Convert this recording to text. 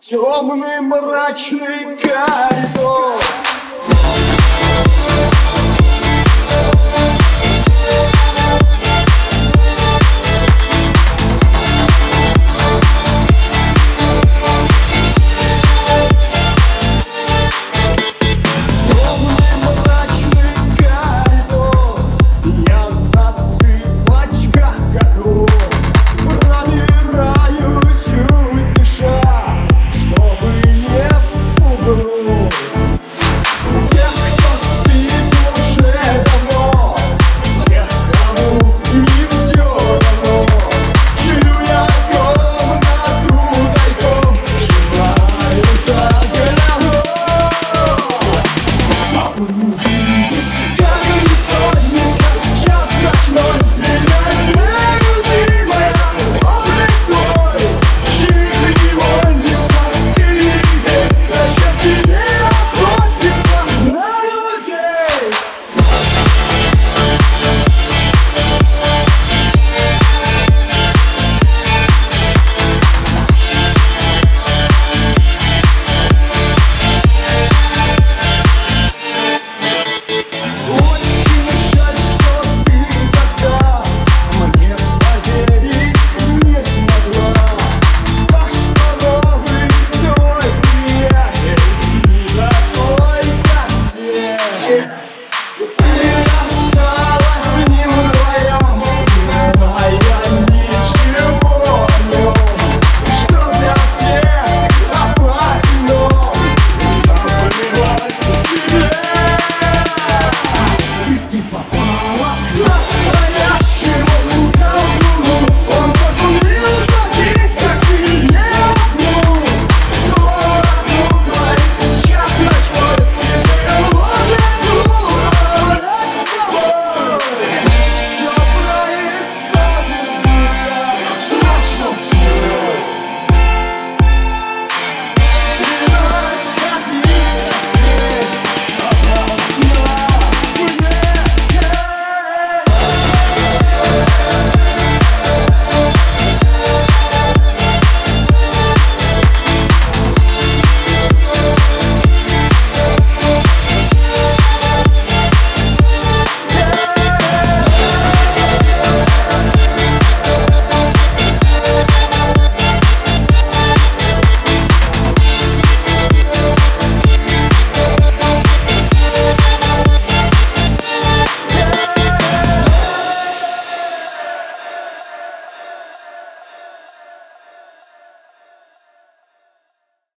Темный мрачный коридор.